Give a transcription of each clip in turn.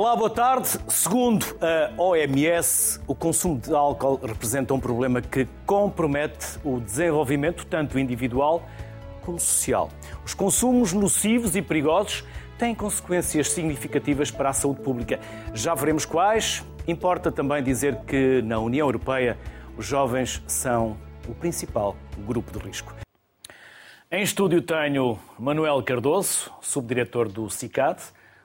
Olá, boa tarde. Segundo a OMS, o consumo de álcool representa um problema que compromete o desenvolvimento, tanto individual como social. Os consumos nocivos e perigosos têm consequências significativas para a saúde pública. Já veremos quais. Importa também dizer que na União Europeia os jovens são o principal grupo de risco. Em estúdio tenho Manuel Cardoso, subdiretor do CICAD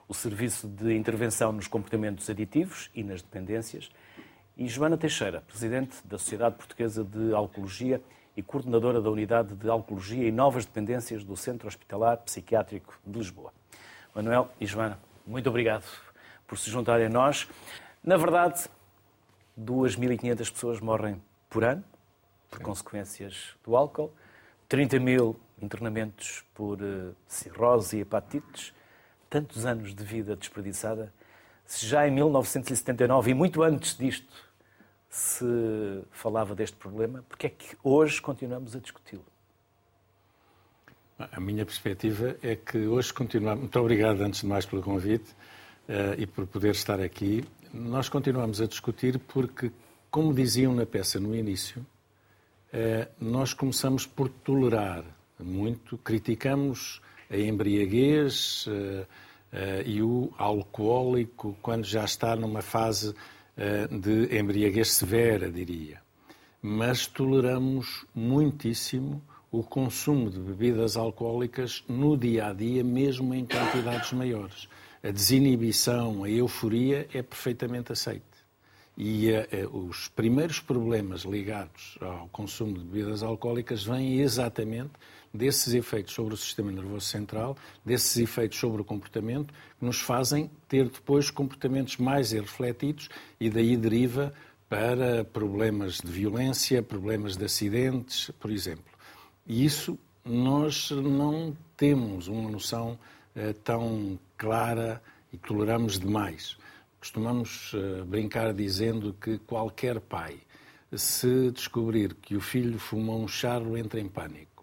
o Serviço de Intervenção nos Comportamentos Aditivos e nas Dependências, e Joana Teixeira, Presidente da Sociedade Portuguesa de Alcoologia e coordenadora da Unidade de Alcoologia e Novas Dependências do Centro Hospitalar Psiquiátrico de Lisboa. Manuel e Joana, muito obrigado por se juntarem a nós. Na verdade, 2.500 pessoas morrem por ano por consequências do álcool, 30 mil internamentos por eh, cirrose e hepatites, tantos anos de vida desperdiçada, se já em 1979 e muito antes disto se falava deste problema, porque é que hoje continuamos a discuti-lo? A minha perspectiva é que hoje continuamos. Muito obrigado, antes de mais, pelo convite uh, e por poder estar aqui. Nós continuamos a discutir porque, como diziam na peça no início, uh, nós começamos por tolerar muito, criticamos a embriaguez, uh, eh, e o alcoólico quando já está numa fase eh, de embriaguez severa, diria. Mas toleramos muitíssimo o consumo de bebidas alcoólicas no dia a dia, mesmo em quantidades maiores. A desinibição, a euforia é perfeitamente aceite. E os primeiros problemas ligados ao consumo de bebidas alcoólicas vêm exatamente desses efeitos sobre o sistema nervoso central, desses efeitos sobre o comportamento, que nos fazem ter depois comportamentos mais irrefletidos e daí deriva para problemas de violência, problemas de acidentes, por exemplo. E isso nós não temos uma noção uh, tão clara e toleramos demais. Costumamos uh, brincar dizendo que qualquer pai, se descobrir que o filho fumou um charro, entra em pânico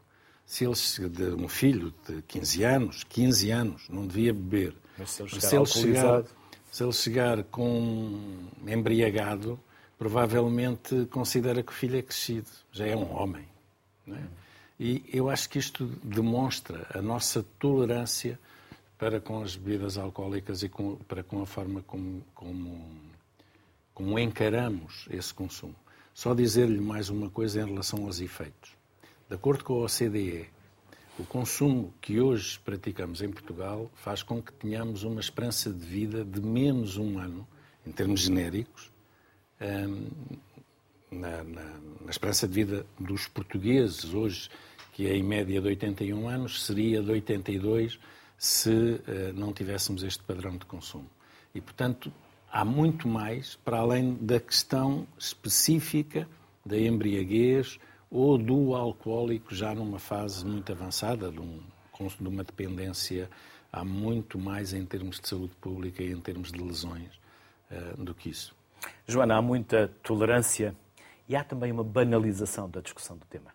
se ele, de um filho de 15 anos, 15 anos, não devia beber. Mas se ele chegar, se ele chegar, se ele chegar com embriagado, provavelmente considera que o filho é crescido, já é um homem. É? E eu acho que isto demonstra a nossa tolerância para com as bebidas alcoólicas e com, para com a forma como, como, como encaramos esse consumo. Só dizer-lhe mais uma coisa em relação aos efeitos. De acordo com a OCDE, o consumo que hoje praticamos em Portugal faz com que tenhamos uma esperança de vida de menos um ano, em termos genéricos, hum, na, na, na, esperança de vida dos portugueses hoje, que é em média de 81 anos, seria de 82 se uh, não tivéssemos este padrão de consumo. E, portanto, há muito mais para além da questão específica da embriaguez, ou do alcoólico já numa fase muito avançada, de, um, de uma dependência, há muito mais em termos de saúde pública e em termos de lesões uh, do que isso. Joana, há muita tolerância e há também uma banalização da discussão do tema.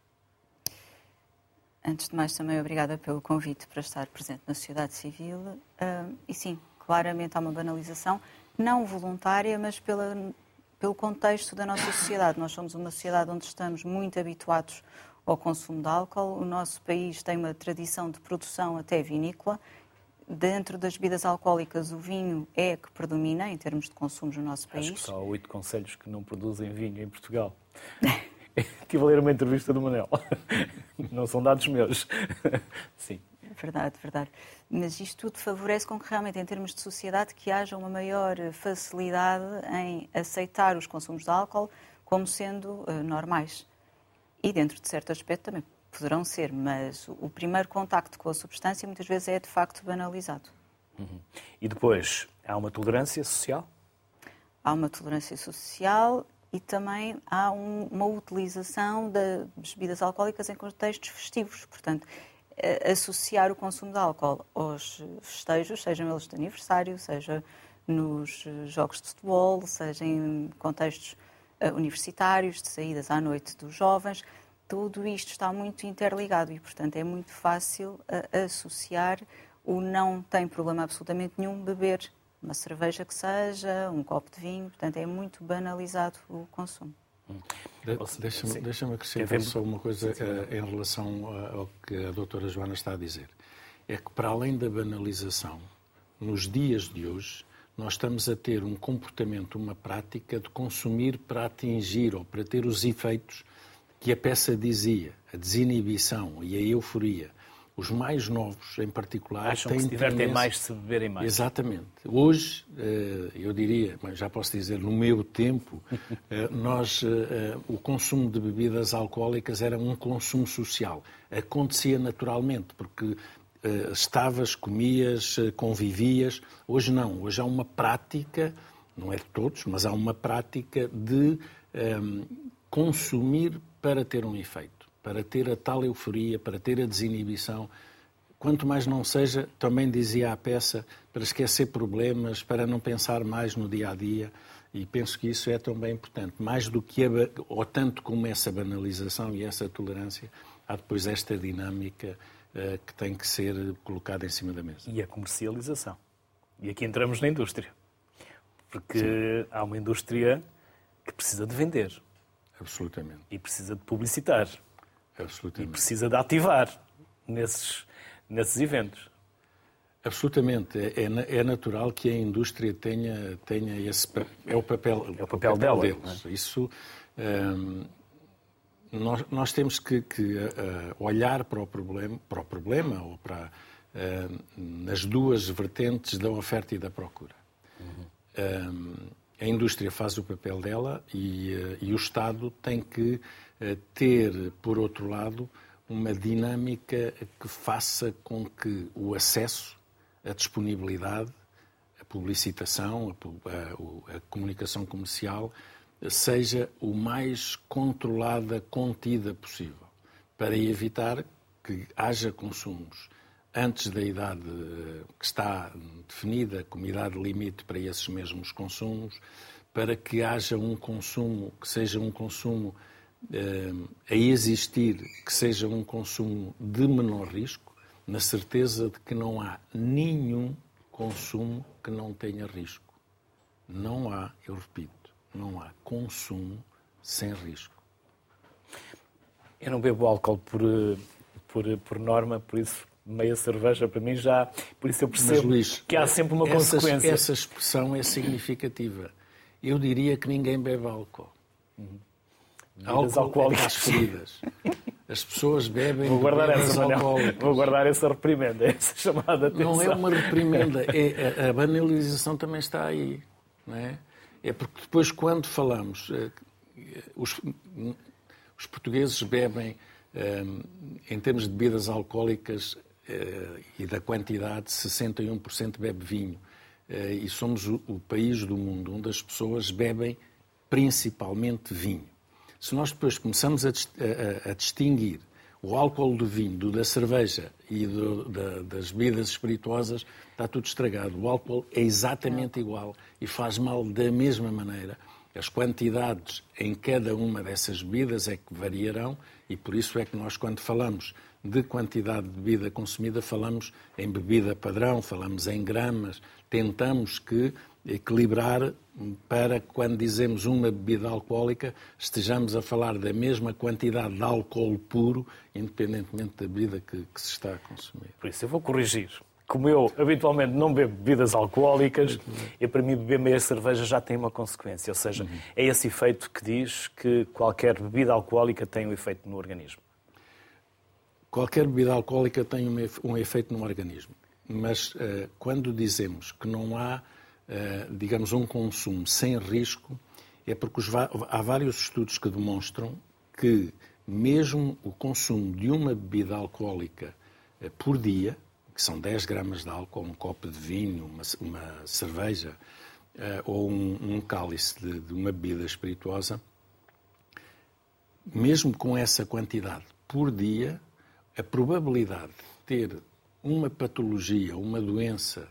Antes de mais, também obrigada pelo convite para estar presente na sociedade civil. Uh, e sim, claramente há uma banalização, não voluntária, mas pela pelo contexto da nossa sociedade. Nós somos uma sociedade onde estamos muito habituados ao consumo de álcool. O nosso país tem uma tradição de produção até vinícola. Dentro das bebidas alcoólicas, o vinho é que predomina em termos de consumo no nosso país. Acho que só há oito conselhos que não produzem vinho em Portugal. Estive a ler uma entrevista do Manel. Não são dados meus. Sim. Verdade, verdade. Mas isto tudo favorece com que realmente, em termos de sociedade, que haja uma maior facilidade em aceitar os consumos de álcool como sendo uh, normais. E dentro de certo aspecto também poderão ser, mas o primeiro contacto com a substância muitas vezes é de facto banalizado. Uhum. E depois, há uma tolerância social? Há uma tolerância social e também há um, uma utilização das bebidas alcoólicas em contextos festivos. Portanto, associar o consumo de álcool aos festejos, sejam eles de aniversário, seja nos jogos de futebol, seja em contextos eh, universitários, de saídas à noite dos jovens, tudo isto está muito interligado e, portanto, é muito fácil associar o não tem problema absolutamente nenhum beber uma cerveja que seja, um copo de vinho, portanto é muito banalizado o consumo. Deixa-me deixa acrescentar só uma coisa uh, em relação ao que a doutora Joana está a dizer. É que, para além da banalização, nos dias de hoje, nós estamos a ter um comportamento, uma prática de consumir para atingir ou para ter os efeitos que a peça dizia, a desinibição e a euforia. Os mais novos, em particular, Acham têm que se divertem tendência... mais se beberem mais. Exatamente. Hoje, eh, eu diria, mas já posso dizer, no meu tempo, eh, nós, eh, o consumo de bebidas alcoólicas era um consumo social. Acontecia naturalmente, porque estavas, comias, convivias. Hoje não. Hoje há uma prática, não é de todos, mas há uma prática de um, consumir para ter um efeito para ter a tal euforia, para ter a desinibição. Quanto mais não seja, também dizia a peça, para esquecer problemas, para não pensar mais no dia a dia. E penso que isso é também importante. Mais do que, a, ou tanto como essa banalização e essa tolerância, há depois esta dinâmica uh, que tem que ser colocada em cima da mesa. E a comercialização. E aqui entramos na indústria. Porque Sim. há uma indústria que precisa de vender. Absolutamente. E precisa de publicitar. Absolutamente. E precisa de ativar nesses, nesses eventos. Absolutamente. É, é, é, natural que a indústria tenha, tenha esse. É o papel, é o papel, o papel dela, deles. É? Isso. Hum, nós, nós, temos que, que uh, olhar para o problema, para o problema ou para uh, nas duas vertentes da oferta e da procura. Uhum. Um, a indústria faz o papel dela e, uh, e o Estado tem que ter, por outro lado, uma dinâmica que faça com que o acesso, a disponibilidade, a publicitação, a, a, a comunicação comercial seja o mais controlada, contida possível, para evitar que haja consumos antes da idade que está definida como idade limite para esses mesmos consumos, para que haja um consumo que seja um consumo a existir que seja um consumo de menor risco, na certeza de que não há nenhum consumo que não tenha risco. Não há, eu repito, não há consumo sem risco. Eu não bebo álcool por, por, por norma, por isso meia cerveja para mim já. Por isso eu percebo Mas, Luís, que há sempre uma essa, consequência. Essa expressão é significativa. Eu diria que ninguém bebe álcool. Uhum. Alcoólicas feridas. As pessoas bebem Vou guardar essa, alcoólicas. Vou guardar essa reprimenda, essa chamada atenção. Não é uma reprimenda, é, a, a banalização também está aí. Não é? é porque depois, quando falamos, eh, os, os portugueses bebem, eh, em termos de bebidas alcoólicas eh, e da quantidade, 61% bebe vinho. E somos o país do mundo onde as pessoas bebem principalmente vinho. Se nós depois começamos a, a, a distinguir o álcool do vinho, do da cerveja e do, da, das bebidas espirituosas, está tudo estragado. O álcool é exatamente igual e faz mal da mesma maneira. As quantidades em cada uma dessas bebidas é que variarão e por isso é que nós, quando falamos de quantidade de bebida consumida, falamos em bebida padrão, falamos em gramas, tentamos que equilibrar para quando dizemos uma bebida alcoólica estejamos a falar da mesma quantidade de álcool puro, independentemente da bebida que, que se está a consumir. Por isso eu vou corrigir. Como eu habitualmente não bebo bebidas alcoólicas, e para mim beber meia cerveja já tem uma consequência. Ou seja, uhum. é esse efeito que diz que qualquer bebida alcoólica tem um efeito no organismo. Qualquer bebida alcoólica tem um efeito no organismo. Mas uh, quando dizemos que não há eh, digamos, um consumo sem risco, é porque os, há vários estudos que demonstram que mesmo o consumo de uma bebida alcoólica eh, por dia, que são 10 gramas de álcool, um copo de vinho, uma, uma cerveja uh, ou um, um cálice de, de, uma bebida espirituosa, mesmo com essa quantidade por dia, a probabilidade de ter uma patologia, uma doença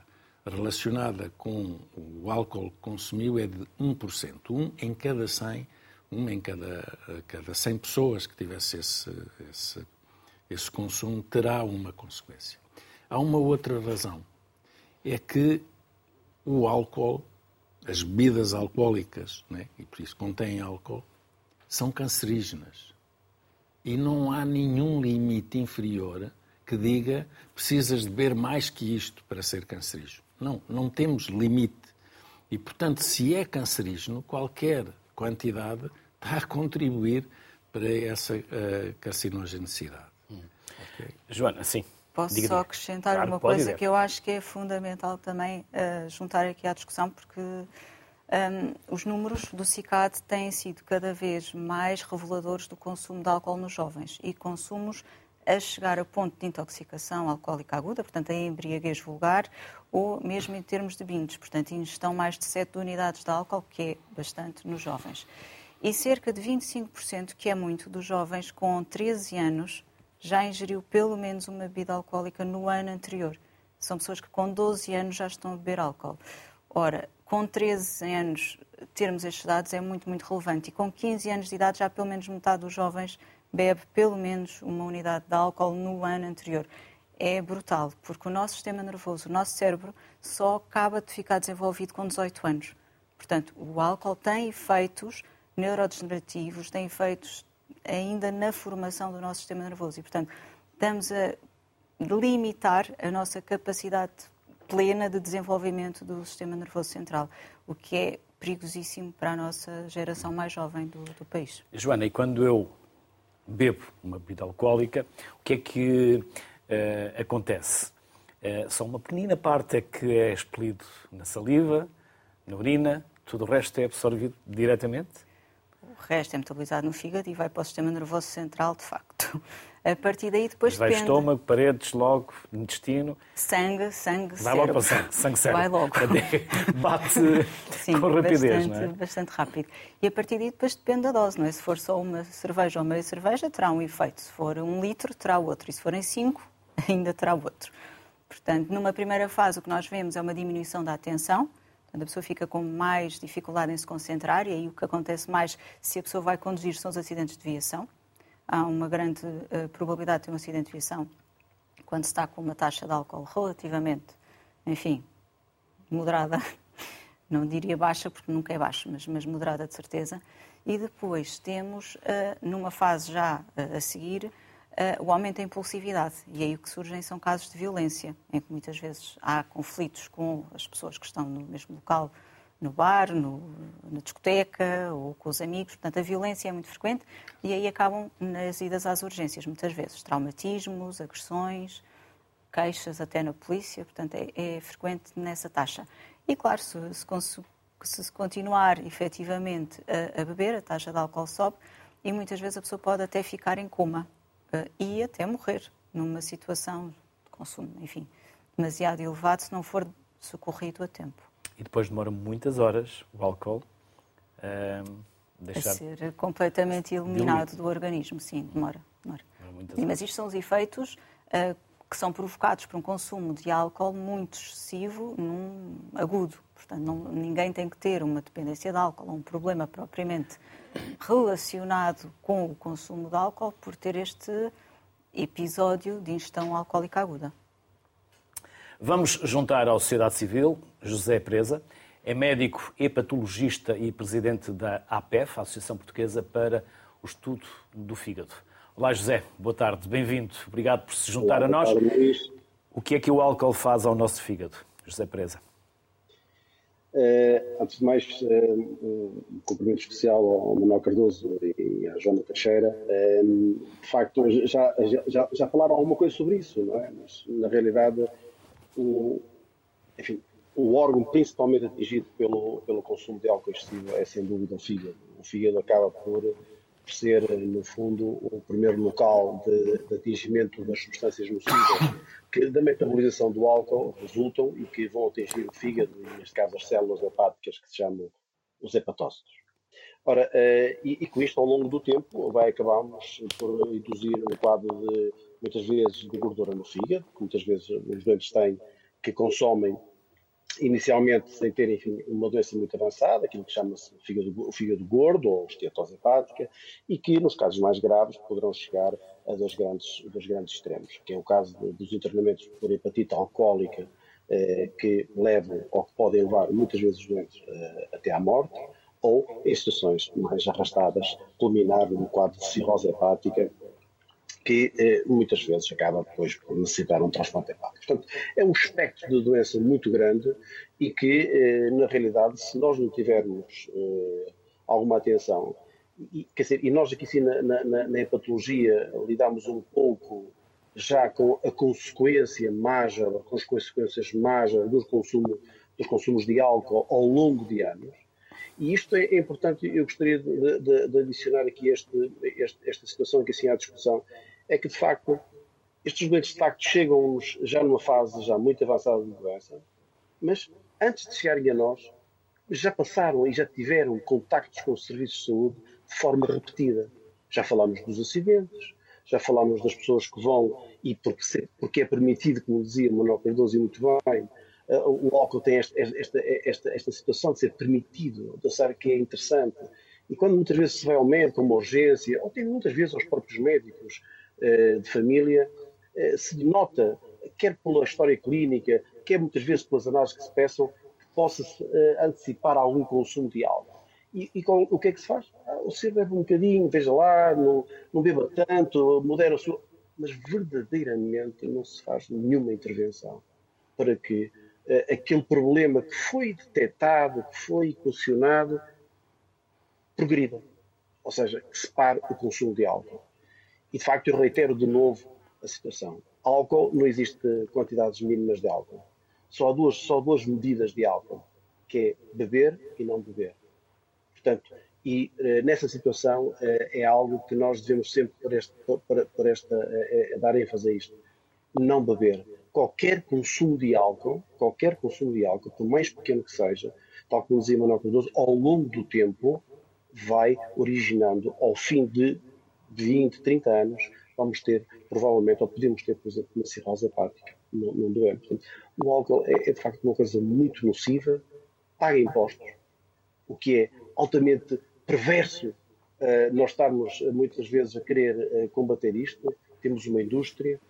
relacionada com o álcool que consumiu é de 1%. Um em cada 100, um em cada, cada 100 pessoas que tivesse esse, esse, esse consumo terá uma consequência. Há uma outra razão. É que o álcool, as bebidas alcoólicas, né, e por isso contêm álcool, são cancerígenas. E não há nenhum limite inferior que diga precisas de beber mais que isto para ser cancerígeno. Não, não temos limite. E, portanto, se é cancerígeno, qualquer quantidade está a contribuir para essa uh, carcinogenicidade. Hum. Okay. Joana, sim. Posso Diga só acrescentar claro, uma coisa que eu acho que é fundamental também uh, juntar aqui à discussão, porque um, os números do CICAD têm sido cada vez mais reveladores do consumo de álcool nos jovens e consumos a chegar a ponto de intoxicação alcoólica aguda, portanto, a embriaguez vulgar, ou mesmo em termos de bindes, portanto, ingestão mais de 7 unidades de álcool, que é bastante nos jovens. E cerca de 25%, que é muito, dos jovens com 13 anos já ingeriu pelo menos uma bebida alcoólica no ano anterior. São pessoas que com 12 anos já estão a beber álcool. Ora, com 13 anos termos estes dados é muito, muito relevante. E com 15 anos de idade já pelo menos metade dos jovens bebe pelo menos uma unidade de álcool no ano anterior. É brutal, porque o nosso sistema nervoso, o nosso cérebro, só acaba de ficar desenvolvido com 18 anos. Portanto, o álcool tem efeitos neurodegenerativos, tem efeitos ainda na formação do nosso sistema nervoso. E, portanto, estamos a limitar a nossa capacidade plena de desenvolvimento do sistema nervoso central, o que é perigosíssimo para a nossa geração mais jovem do, do país. Joana, e quando eu bebo uma bebida alcoólica, o que é que uh, acontece? Uh, só uma pequenina parte é que é expelido na saliva, na urina, tudo o resto é absorvido diretamente? O resto é metabolizado no fígado e vai para o sistema nervoso central, de facto. A partir daí depois vai depende... estômago, paredes, logo, intestino. Sangue, sangue, Vai logo para sangue, sangue cérebro. Vai logo. Bate Sim, com rapidez, bastante, não é? bastante rápido. E a partir daí depois depende da dose, não é? Se for só uma cerveja ou meia cerveja, terá um efeito. Se for um litro, terá outro. E se forem cinco, ainda terá outro. Portanto, numa primeira fase, o que nós vemos é uma diminuição da atenção, Portanto, a pessoa fica com mais dificuldade em se concentrar e aí o que acontece mais se a pessoa vai conduzir são os acidentes de viação há uma grande uh, probabilidade de ter um acidente de viação quando se está com uma taxa de álcool relativamente, enfim, moderada, não diria baixa porque nunca é baixa, mas, mas moderada de certeza. E depois temos, uh, numa fase já uh, a seguir, o aumento da impulsividade. E aí o que surgem são casos de violência, em que muitas vezes há conflitos com as pessoas que estão no mesmo local no bar, no, na discoteca ou com os amigos. Portanto, a violência é muito frequente e aí acabam nas idas às urgências, muitas vezes. Traumatismos, agressões, queixas até na polícia. Portanto, é, é frequente nessa taxa. E, claro, se, se, se continuar efetivamente a, a, beber, a taxa de álcool sobe e muitas vezes a pessoa pode até ficar em coma uh, e até morrer numa situação de consumo, enfim, demasiado elevado se não for socorrido a tempo e depois demora muitas horas o álcool a deixar... A ser completamente eliminado diluído. do organismo, sim, demora. demora. demora Mas isto são os efeitos uh, que são provocados por um consumo de álcool muito excessivo num agudo. Portanto, não, ninguém tem que ter uma dependência de álcool, um problema propriamente relacionado com o consumo de álcool por ter este episódio de ingestão alcoólica aguda. Vamos juntar à sociedade civil José Presa, é médico hepatologista e presidente da APEF, Associação Portuguesa para o Estudo do Fígado. Olá, José, boa tarde, bem-vindo. Obrigado por se juntar Olá, a nós. Tarde, o que é que o álcool faz ao nosso fígado, José Presa? Uh, antes de mais, uh, um cumprimento especial ao Manuel Cardoso e à Joana Teixeira. Uh, de facto, já, já, já falaram alguma coisa sobre isso, não é? Mas, na realidade, o, enfim, o órgão principalmente atingido pelo, pelo consumo de álcool excessivo é sem dúvida o fígado. O fígado acaba por, ser, no fundo, o primeiro local de, de atingimento das substâncias nocivas que da metabolização do álcool resultam e que vão atingir o fígado, e neste caso as células hepáticas que se chamam os hepatócitos. Ora, eh, e, e, com isto, ao longo do tempo, vai acabarmos por induzir um quadro de, muitas vezes, de gordura no fígado, que muitas vezes os doentes têm, que consomem inicialmente sem ter, enfim, uma doença muito avançada, aquilo que chama-se fígado, fígado gordo ou esteatose hepática, e que, nos casos mais graves, poderão chegar a dois grandes, dois grandes extremos, que é o caso dos internamentos por hepatite alcoólica que levam ou que podem levar muitas vezes os doentes até à morte, ou em situações mais arrastadas, culminar no quadro de cirrose hepática, que eh, muitas vezes acaba depois por necessitar um transplante hepático. Portanto, é um espectro de doença muito grande e que, eh, na realidade, se nós não tivermos eh, alguma atenção, e, quer dizer, e nós aqui sim na, na, na hepatologia lidamos um pouco já com a consequência major, com as consequências major do consumo, dos consumos de álcool ao longo de anos, e isto é importante, eu gostaria de, de, de adicionar aqui este, este, esta situação aqui assim à discussão, é que de facto estes doentes de facto chegam-nos já numa fase já muito avançada de doença, mas antes de chegarem a nós, já passaram e já tiveram contactos com os serviços de saúde de forma repetida. Já falámos dos acidentes, já falámos das pessoas que vão e porque, porque é permitido, como dizia Manuel Cardoso e muito bem, eh, o álcool tem esta, esta, esta, esta situação de ser permitido, de achar que é interessante. E quando muitas vezes se vai ao médico, uma urgência, ou tem muitas vezes aos próprios médicos de família, eh, se nota, quer pela história clínica, quer muitas vezes pelas análises que se peçam, que possa-se antecipar algum consumo de álcool. E, e com, o que é que se faz? Ah, senhor bebe um bocadinho, veja lá, não, não beba tanto, modera o seu. Mas verdadeiramente não se faz nenhuma intervenção para que uh, aquele problema que foi detectado, que foi equacionado, progrida. Ou seja, que se pare o consumo de álcool. E de facto eu reitero de novo a situação. Álcool, não existe quantidades mínimas de álcool. Só duas, só duas medidas de álcool, que é beber e não beber. Portanto, e uh, nessa situação uh, é algo que nós devemos sempre, por, este, esta, uh, dar ênfase a isto. Não beber. Qualquer consumo de álcool, qualquer consumo de álcool, por mais pequeno que seja, tal como dizia Manuel Cardoso, ao longo do tempo vai originando, ao fim de 20, 30 anos, vamos ter, provavelmente, ou podemos ter, por exemplo, uma cirrose hepática, não, não doemos. O álcool é, é, de facto uma coisa muito nociva, paga impostos, o que é altamente perverso uh, nós estarmos uh, muitas vezes a querer uh, combater isto. Temos uma indústria,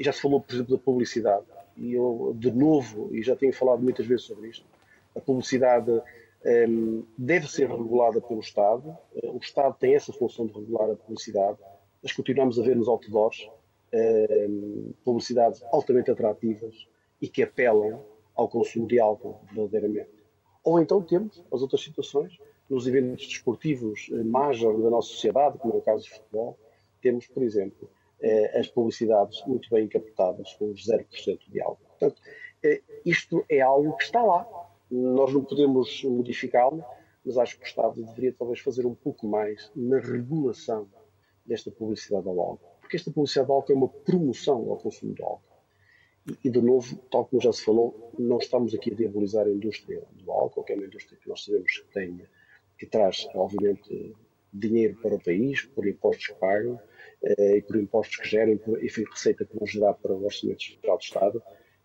já se falou, por exemplo, da publicidade, e eu, de novo, e já tenho falado muitas vezes sobre isto, a publicidade deve ser regulada pelo Estado, o Estado tem essa função de regular a publicidade, mas continuamos a ver nos outdoors um, publicidades altamente atrativas e que apelam ao consumo de álcool, verdadeiramente. Ou então temos as outras situações, nos eventos desportivos eh, major da nossa sociedade, como é o caso do futebol, temos, por exemplo, eh, as publicidades muito bem encapotadas com os 0% de álcool. Portanto, eh, isto é algo que está lá. Nós não podemos modificá-lo, mas acho que o Estado deveria talvez fazer um pouco mais na regulação desta publicidade ao álcool. Porque esta publicidade ao álcool é uma promoção ao consumo de álcool. E, de novo, tal como já se falou, não estamos aqui a diabolizar a indústria do álcool, que é uma indústria que nós sabemos que tem, que traz, obviamente, dinheiro para o país, por impostos que pagam eh, e por impostos que gerem, por, enfim, receita que vão gerar para o Orçamento Geral do Estado,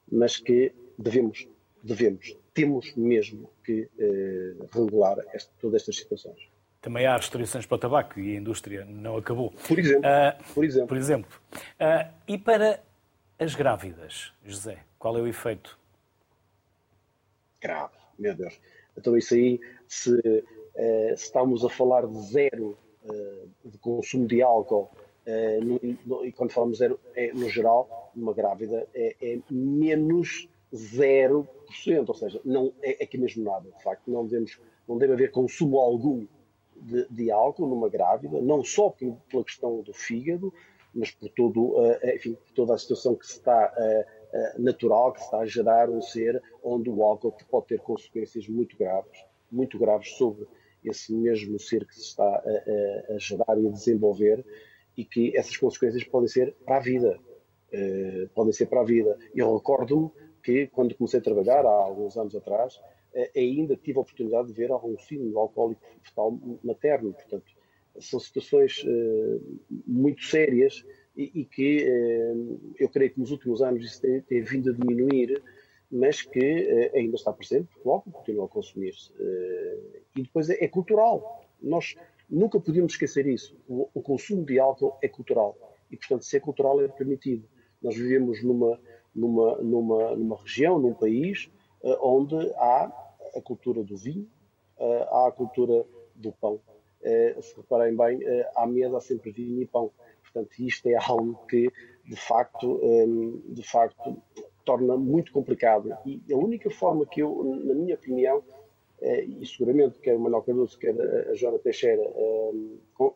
mas que devemos, devemos, temos mesmo que eh, regular este, todas estas situações. Também há restrições para o tabaco e a indústria não acabou. Por exemplo. Uh, por exemplo. Por exemplo. Uh, e para as grávidas, José, qual é o efeito? Grave, meu Deus. Então, isso aí, se, uh, se estamos a falar de zero uh, de consumo de álcool, uh, no, no, e quando falamos zero, é, no geral, numa grávida, é, é menos 0%, ou seja, não é, é que mesmo nada, de facto, não, devemos, não deve haver consumo algum de, de álcool numa grávida, não só pela questão do fígado, mas por, todo, eh, enfim, por toda a situação que se está eh, eh, natural, que se está a gerar um ser onde o álcool pode ter consequências muito graves, muito graves sobre esse mesmo ser que se está a, a, a gerar e a desenvolver e que essas consequências podem ser para a vida. Uh, podem ser para a vida. Eu recordo que quando comecei a trabalhar, há alguns anos atrás, uh, ainda tive a oportunidade de ver algum filme alcoólico fetal materno. Portanto, são situações uh, muito sérias e, que uh, eu creio que nos últimos anos isso tem, tem vindo a diminuir, mas que ainda está presente, porque logo continua a consumir-se. e depois é, é, cultural. Nós nunca podíamos esquecer isso. O, o, consumo de álcool é cultural e, portanto, se é cultural, é permitido. Nós vivemos numa, numa, numa, numa região, num país, onde há a cultura do vinho, há a cultura do pão. Se reparem bem, à mesa há sempre vinho e pão. Portanto, isto é algo que, de facto, de facto torna muito complicado. E a única forma que eu, na minha opinião, eh, e seguramente quer o Manuel Cardoso, quer a Joana Teixeira eh,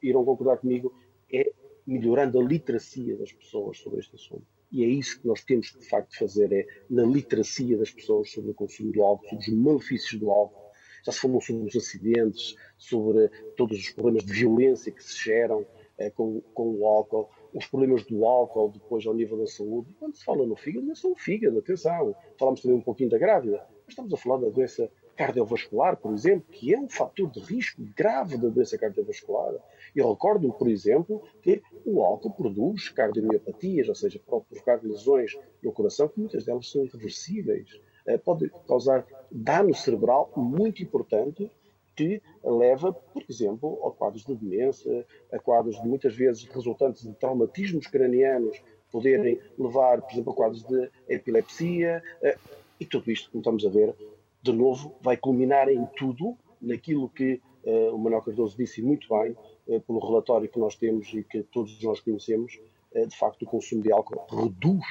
irão concordar comigo, é melhorando a literacia das pessoas sobre este assunto. E é isso que nós temos que, de facto, fazer, é na literacia das pessoas sobre o consumo do álcool, sobre os malefícios do álcool. Já se falou sobre os acidentes, sobre todos os problemas de violência que se geram é, com, com o álcool, os problemas do álcool depois ao nível da saúde. Quando se fala no fígado, não é só o fígado, atenção. Falamos também um pouquinho da grávida, mas estamos a falar da doença cardiovascular, por exemplo, que é um fator de risco grave da doença cardiovascular. Eu recordo, por exemplo, que o álcool produz cardiomiopatias, ou seja, pode provocar lesões no coração, que muitas delas são irreversíveis. Eh, pode causar dano cerebral muito importante que leva, por exemplo, a quadros de demência, a quadros de muitas vezes resultantes de traumatismos cranianos poderem levar, por exemplo, a quadros de epilepsia, eh, e tudo isto, como estamos a ver, de novo, vai culminar em tudo, naquilo que uh, o Manuel Cardoso disse muito bem, uh, pelo relatório que nós temos e que todos nós conhecemos, uh, de facto o consumo de álcool reduz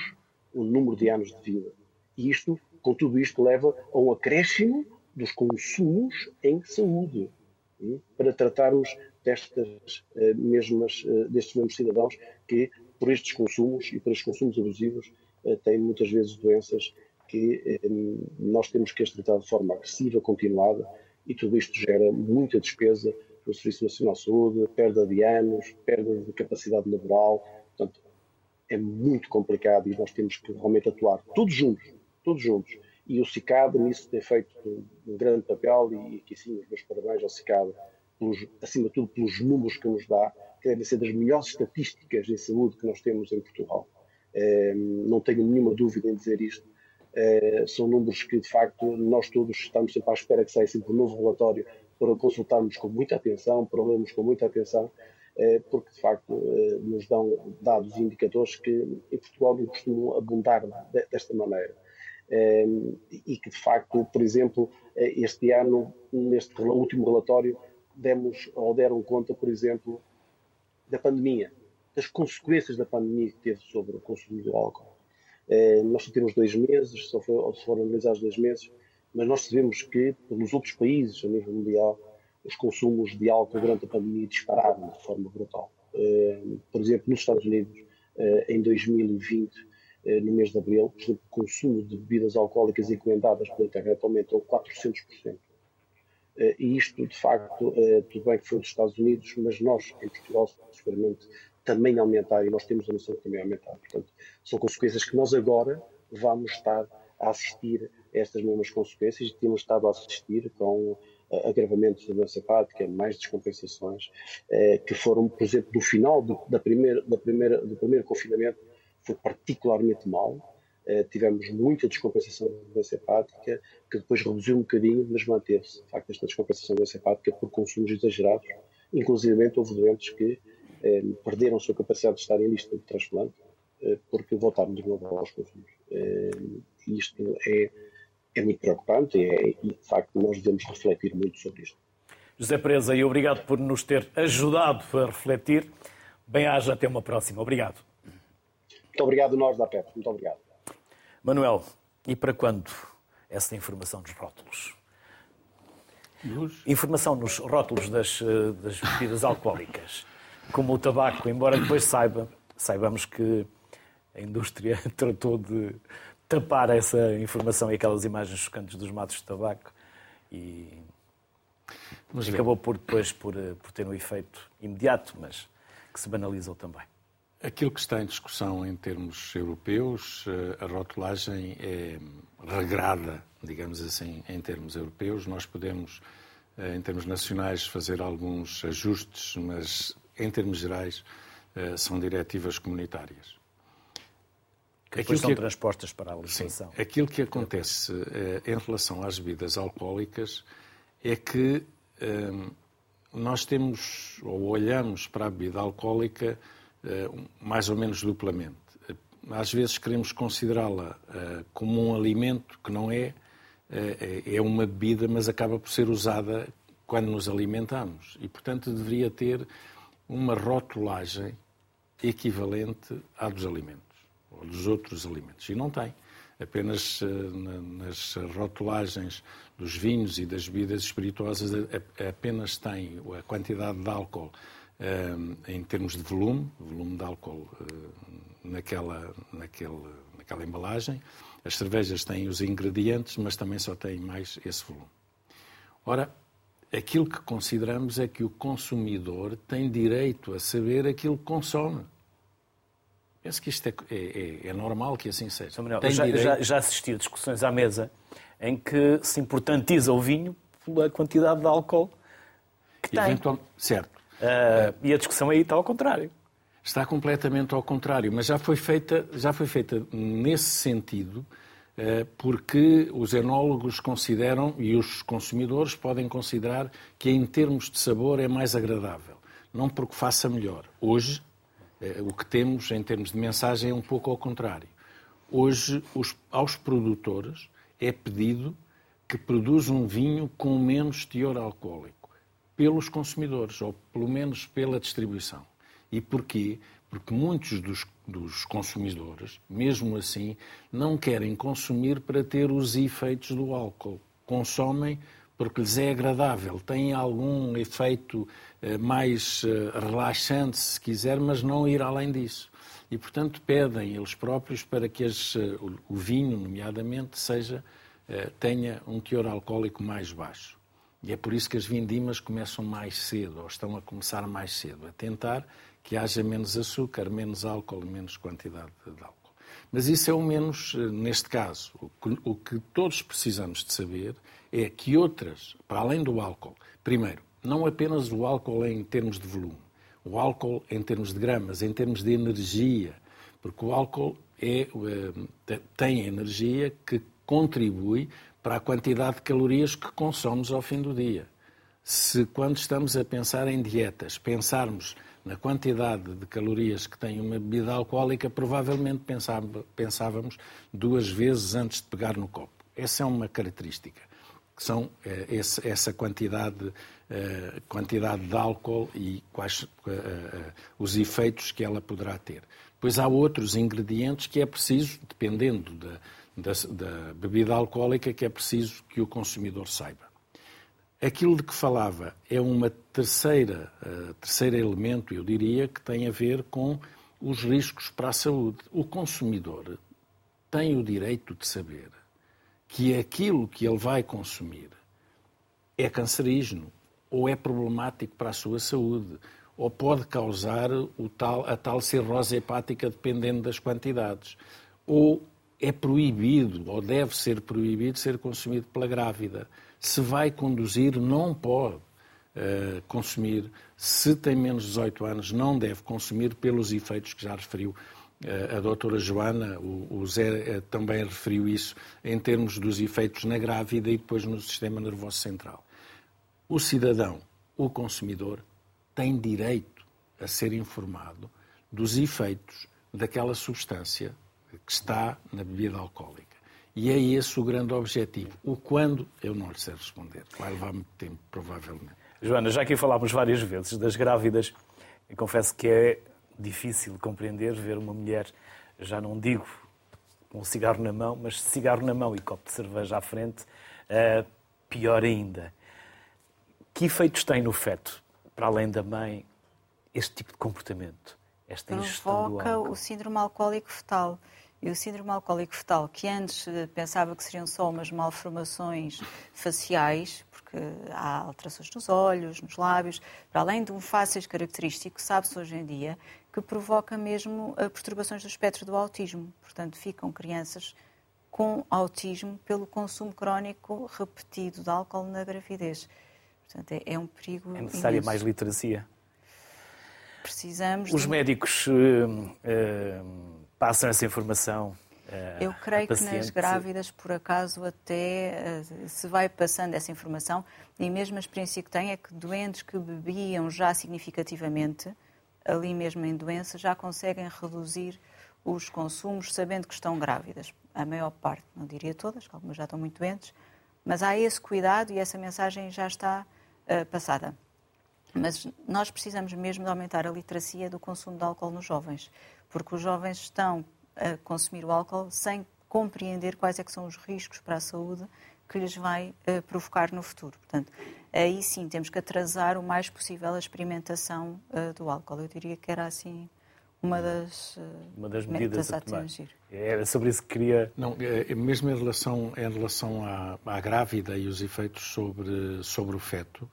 o número de anos de vida. E isto, com tudo isto, leva a um acréscimo dos consumos em saúde, hein, para tratarmos destas mesmas, destes mesmos cidadãos que, por estes consumos e por estes consumos abusivos, têm muitas vezes doenças que eh, nós temos que as tratar de forma agressiva, continuada, e tudo isto gera muita despesa no Serviço Nacional de Saúde, perda de anos, perda de capacidade laboral. Portanto, é muito complicado e nós temos que realmente atuar todos juntos, todos juntos. E o CICAD nisso tem feito um, grande papel e aqui sim os meus parabéns ao CICAD, pelos, acima de tudo pelos números que nos dá, que devem ser das melhores estatísticas em saúde que nós temos em Portugal. É, não tenho nenhuma dúvida em dizer isto, eh, são números que, de facto, nós todos estamos sempre à espera que saia sempre um novo relatório para consultarmos com muita atenção, para lermos com muita atenção, eh, porque, de facto, eh, nos dão dados e indicadores que em Portugal não costumam abundar desta maneira. E que, de facto, por exemplo, este ano, neste último relatório, demos ou deram conta, por exemplo, da pandemia, das consequências da pandemia que teve sobre o consumo do álcool. Eh, nós só temos dois meses, só, foram analisados dois meses, mas nós sabemos que, nos outros países, a nível mundial, os consumos de álcool durante a pandemia dispararam de forma brutal. Eh, por exemplo, nos Estados Unidos, eh, em 2020, no mês de abril, o consumo de bebidas alcoólicas encomendadas pela internet aumentou 400%. E isto, de facto, tudo bem que foi dos Estados Unidos, mas nós, em Portugal, seguramente também aumentar e nós temos a noção de também aumentar. Portanto, são consequências que nós agora vamos estar a assistir a estas mesmas consequências e temos estado a assistir com uh, agravamentos da doença hepática, mais descompensações, uh, que foram, por exemplo, no final do, da primeira, da primeira, do primeiro confinamento, foi particularmente mal. Uh, tivemos muita descompensação da doença hepática, que depois reduziu um bocadinho, mas manteve-se, de facto, esta descompensação da doença hepática por consumos exagerados. Inclusive, houve doentes que perderam a sua capacidade de estar em lista de transplante eh, porque voltaram de novo aos consumos. Eh, e isto é, é muito preocupante e, é, e, de facto, nós devemos refletir muito sobre isto. José Presa, e obrigado por nos ter ajudado a refletir. Bem-haja, até uma próxima. Obrigado. Muito obrigado, nós da PEP. Muito obrigado. Manuel, e para quando essa informação dos rótulos? Informação nos rótulos das, das bebidas alcoólicas como o tabaco, embora depois saiba, saibamos que a indústria tratou de tapar essa informação e aquelas imagens chocantes dos matos de tabaco e mas acabou por depois por, eh, por ter um efeito imediato, mas que se banalizou também. Aquilo que está em discussão em termos europeus, eh, a rotulagem é regrada, digamos assim, em termos europeus. Nós podemos, eh, em termos nacionais, fazer alguns ajustes, mas em termos gerais, eh, são diretivas comunitárias. Que depois são que, transpostas para a legislação. Sim, aquilo que acontece eh, em relação às bebidas alcoólicas é que eh, nós temos, ou olhamos para a bebida alcoólica mais ou menos duplamente. às vezes queremos considerá-la como um alimento que não é, uh, é uma bebida, mas acaba por ser usada quando nos alimentamos. E, portanto, deveria ter uma rotulagem equivalente à dos alimentos, ou dos outros alimentos. E não tem. Apenas uh, nas rotulagens dos vinhos e das bebidas espirituosas apenas tem a quantidade de álcool em termos de volume, volume de álcool naquela, naquele, naquela embalagem. As cervejas têm os ingredientes, mas também só têm mais esse volume. Ora, aquilo que consideramos é que o consumidor tem direito a saber aquilo que consome. Penso que isto é, é, é, é normal que assim seja. Manuel, já, direito... já, já assisti a discussões à mesa em que se importantiza o vinho pela quantidade de álcool que tem. Certo. Uh, e a discussão aí está ao contrário. Está completamente ao contrário, mas já foi feita, já foi feita nesse sentido, porque os enólogos consideram e os consumidores podem considerar que em termos de sabor é mais agradável, não porque faça melhor. Hoje, uh, o que temos em termos de mensagem é um pouco ao contrário. Hoje, os, aos produtores é pedido que produzam um vinho com menos teor alcoólico pelos consumidores, ou pelo menos pela distribuição. E porquê? Porque muitos dos, dos, consumidores, mesmo assim, não querem consumir para ter os efeitos do álcool. Consomem porque lhes é agradável, tem algum efeito eh, mais eh, relaxante, se quiser, mas não ir além disso. E, portanto, pedem eles próprios para que as, eh, o vinho, nomeadamente, seja, tenha um teor alcoólico mais baixo. E é por isso que as vindimas começam mais cedo, ou estão a começar mais cedo, a tentar que haja menos açúcar, menos álcool, menos quantidade de álcool. Mas isso é o menos, neste caso. O que todos precisamos de saber é que outras, para além do álcool, primeiro, não apenas o álcool em termos de volume, o álcool em termos de gramas, em termos de energia, porque o álcool é, eh, tem energia que contribui para a quantidade de calorias que consomos ao fim do dia. Se, quando estamos a pensar em dietas, pensarmos na quantidade de calorias que tem uma bebida alcoólica, provavelmente pensávamos duas vezes antes de pegar no copo. Essa é uma característica, que são eh, essa quantidade, eh, quantidade de álcool e quais eh, os efeitos que ela poderá ter. Pois há outros ingredientes que é preciso, dependendo da, da, da bebida alcoólica que é preciso que o consumidor saiba. Aquilo de que falava é uma terceira, uh, terceiro elemento, eu diria, que tem a ver com os riscos para a saúde. O consumidor tem o direito de saber que aquilo que ele vai consumir é cancerígeno ou é problemático para a sua saúde ou pode causar o tal, a tal cirrose hepática dependendo das quantidades ou é proibido ou deve ser proibido ser consumido pela grávida. Se vai conduzir, não pode uh, consumir. Se tem menos de 18 anos, não deve consumir pelos efeitos que já referiu uh, a doutora Joana. O, Zé uh, também referiu isso em termos dos efeitos na grávida e depois no sistema nervoso central. O cidadão, o consumidor, tem direito a ser informado dos efeitos daquela substância que está na bebida alcoólica. E é esse o grande objetivo. O quando, eu não lhe sei responder. Vai levar muito tempo, provavelmente. Joana, já aqui falámos várias vezes das grávidas, eu confesso que é difícil compreender ver uma mulher, já não digo com um cigarro na mão, mas cigarro na mão e copo de cerveja à frente, uh, pior ainda. Que efeitos tem no feto, para além da mãe, este tipo de comportamento? Esta Provoca o síndrome alcoólico fetal. E o síndrome alcoólico fetal, que antes eh, pensava que seriam só umas malformações faciais, porque há alterações nos olhos, nos lábios, para além de um fáceis característico, sabe-se hoje em dia que provoca mesmo perturbações do espectro do autismo. Portanto, ficam crianças com autismo pelo consumo crónico repetido de álcool na gravidez. Portanto, é, é um perigo. É necessária imenso. mais literacia. Precisamos. Os de... médicos. Uh, uh passam essa informação eh, eu creio que nas grávidas, por acaso, até eh, se vai passando essa informação e mesmo a experiência que tem é que doentes que bebiam já significativamente, ali mesmo em doença, já conseguem reduzir os consumos sabendo que estão grávidas. A maior parte, não diria todas, algumas já estão muito doentes, mas há esse cuidado e essa mensagem já está uh, passada. Mas nós precisamos mesmo de aumentar a literacia do consumo de álcool nos jovens, porque os jovens estão a consumir o álcool sem compreender quais é que são os riscos para a saúde que lhes vai uh, provocar no futuro. Portanto, aí sim temos que atrasar o mais possível a experimentação uh, do álcool. Eu diria que era assim uma das, uh, uma das medidas a tomar. Era sobre isso que queria. Não, mesmo em relação, em relação à, à grávida e os efeitos sobre, sobre o feto,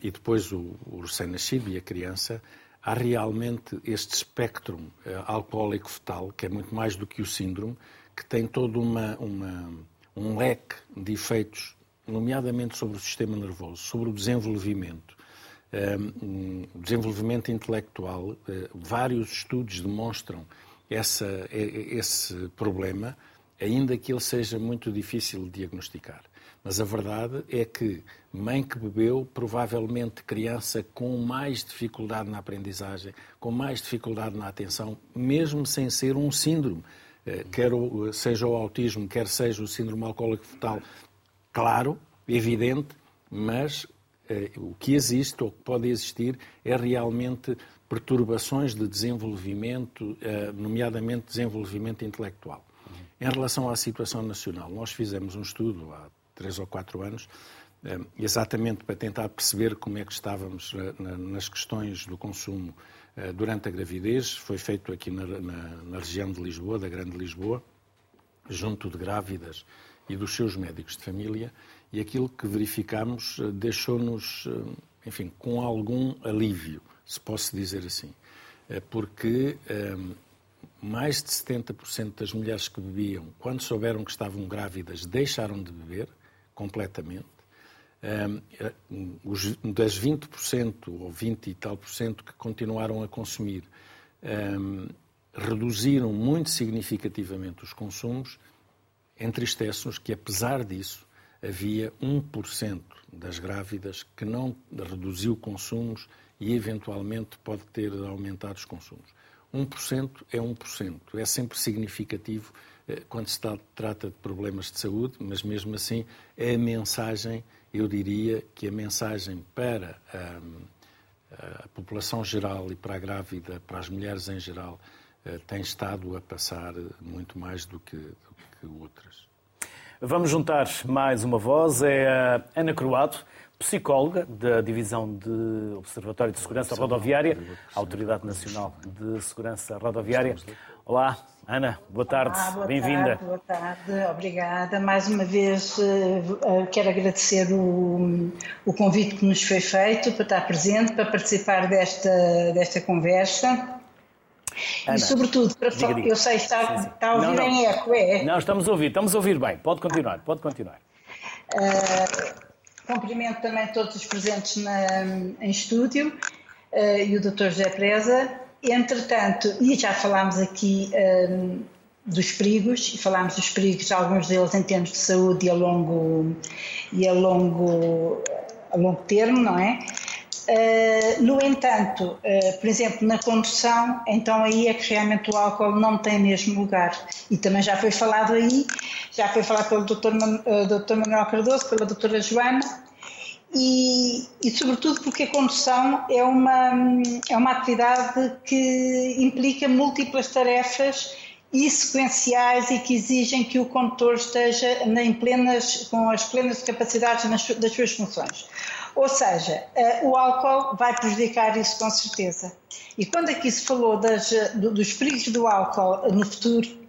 e depois o, o recém-nascido e a criança, há realmente este espectro alcoólico fetal, que é muito mais do que o síndrome, que tem todo uma, uma, um leque de efeitos, nomeadamente sobre o sistema nervoso, sobre o desenvolvimento, um, desenvolvimento intelectual. Eh, vários estudos demonstram essa, esse problema, ainda que ele seja muito difícil de diagnosticar. Mas a verdade é que mãe que bebeu, provavelmente criança com mais dificuldade na aprendizagem, com mais dificuldade na atenção, mesmo sem ser um síndrome. Eh, quer seja o autismo, quer seja o síndrome alcoólico fetal, claro, evidente, mas eh, o que existe ou que pode existir é realmente perturbações de desenvolvimento, eh, nomeadamente desenvolvimento intelectual. Em relação à situação nacional, nós fizemos um estudo há três ou quatro anos, exatamente para tentar perceber como é que estávamos nas questões do consumo eh, durante a gravidez. Foi feito aqui na, na, na, região de Lisboa, da Grande Lisboa, junto de grávidas e dos seus médicos de família, e aquilo que verificamos eh, deixou-nos, eh, enfim, com algum alívio, se posso dizer assim. Porque mais de 70% das mulheres que bebiam, quando souberam que estavam grávidas, deixaram de beber completamente os, das 20% ou 20 e tal por cento que continuaram a consumir, um, reduziram muito significativamente os consumos, entristece-nos que, apesar disso, havia 1% das grávidas que não reduziu consumos e, eventualmente, pode ter aumentado os consumos. 1% é 1%. É sempre significativo eh, quando se trata de problemas de saúde, mas mesmo assim é a mensagem eu diria que a mensagem para a, a população geral e para a grávida, para as mulheres em geral, eh, tem estado a passar muito mais do que, do que outras. Vamos juntar mais uma voz, é a Ana Croado, psicóloga da Divisão de Observatório de Segurança Rodoviária, Autoridade Nacional de Segurança Rodoviária. Olá, Ana, boa tarde, bem-vinda. Boa tarde, obrigada. Mais uma vez eh, eh, quero agradecer o, o convite que nos foi feito para estar presente, para participar desta, desta conversa. Ana, e sobretudo, para diga, diga. eu sei, está, está a ouvir não, não. em eco, é? Não, estamos a ouvir, estamos a ouvir bem. Pode continuar, pode continuar. Uh, cumprimento também todos os presentes na, em estúdio uh, e o Dr. José Preza Entretanto, e já falámos aqui um, dos perigos, e falámos dos perigos, alguns deles em termos de saúde e a longo, e a longo, a longo termo, não é? Uh, no entanto, uh, por exemplo, na condução, então aí é que realmente o álcool não tem mesmo lugar. E também já foi falado aí, já foi falado pelo Dr. Man, uh, Dr. Manuel Cardoso, pela Dra. Joana, e, e, sobretudo porque a condução é uma, é uma atividade que implica múltiplas tarefas e sequenciais e que exigem que o condutor esteja plenas, com as plenas capacidades nas, das suas funções. Ou seja, uh, o álcool vai prejudicar isso com certeza. E quando aqui se falou das, dos perigos do álcool no futuro,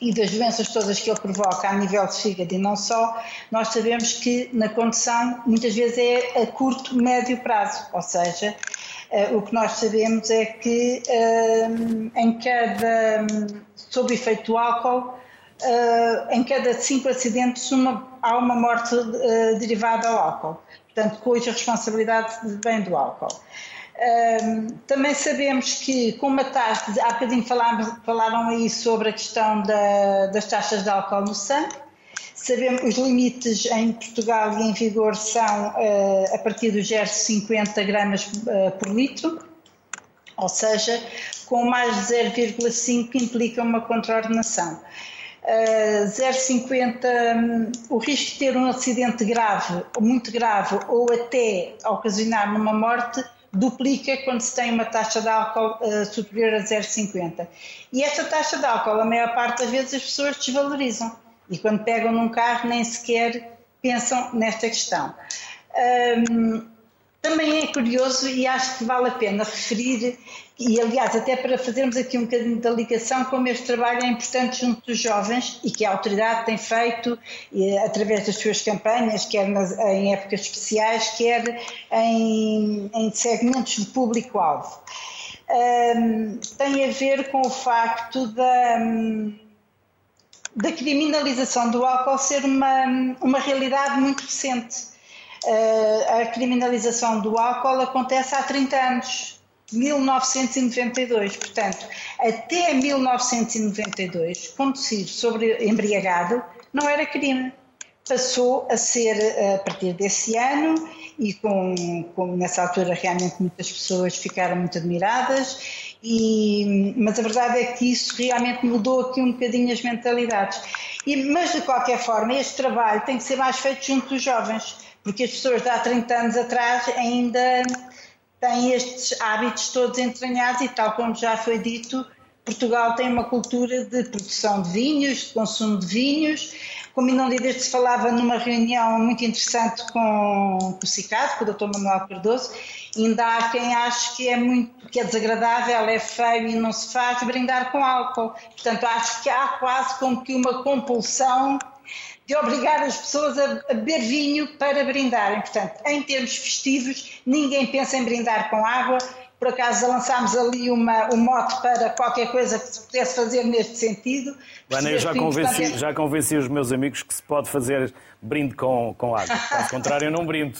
e das doenças todas que ele provoca a nível de fígado e não só, nós sabemos que na condição muitas vezes é a curto, médio prazo, ou seja, uh, o que nós sabemos é que em cada, sob efeito do álcool, uh, em cada cinco acidentes uma, há uma morte derivada ao álcool, portanto, cuja responsabilidade vem do álcool. Um, também sabemos que, com uma taxa, há bocadinho falaram, falaram aí sobre a questão da, das taxas de álcool no sangue. Sabemos os limites em Portugal e em vigor são uh, a partir dos 50 gramas uh, por litro, ou seja, com mais de 0,5 implica uma contraordenação. Uh, 0,50 um, o risco de ter um acidente grave, muito grave, ou até ocasionar numa morte, duplica quando se tem uma taxa de álcool uh, superior a 0,50. E esta taxa de álcool, a maior parte das vezes as pessoas desvalorizam. E quando pegam num carro nem sequer pensam nesta questão. Um, também é curioso e acho que vale a pena referir, e aliás, até para fazermos aqui um bocadinho da ligação, como este trabalho é importante junto dos jovens e que a autoridade tem feito através das suas campanhas, quer nas, em épocas especiais, quer em, em segmentos de público-alvo. Um, tem a ver com o facto da, da criminalização do álcool ser uma, uma realidade muito recente. Uh, a criminalização do álcool acontece há 30 anos, 1992. Portanto, até 1992, conduzir sobre embriagado não era crime. Passou a ser a partir desse ano e com, com nessa altura realmente muitas pessoas ficaram muito admiradas e, mas a verdade é que isso realmente mudou aqui um bocadinho as mentalidades. E, mas de qualquer forma, este trabalho tem que ser mais feito junto dos jovens porque as pessoas de há 30 anos atrás ainda têm estes hábitos todos entranhados e, tal como já foi dito, Portugal tem uma cultura de produção de vinhos, de consumo de vinhos. Como não desde se falava numa reunião muito interessante com, com o CICAD, com o Dr. Manuel Cardoso, ainda há quem ache que é muito que é desagradável, é feio e não se faz brindar com álcool. Portanto, acho que há quase como que uma compulsão de obrigar as pessoas a, a beber vinho para brindarem. Portanto, em termos festivos, ninguém pensa em brindar com água. Por acaso lançámos ali uma, um mote para qualquer coisa que se pudesse fazer neste sentido. Ana, eu já convenci, é... já convenci os meus amigos que se pode fazer brinde com, com água. Caso contrário, eu não brindo.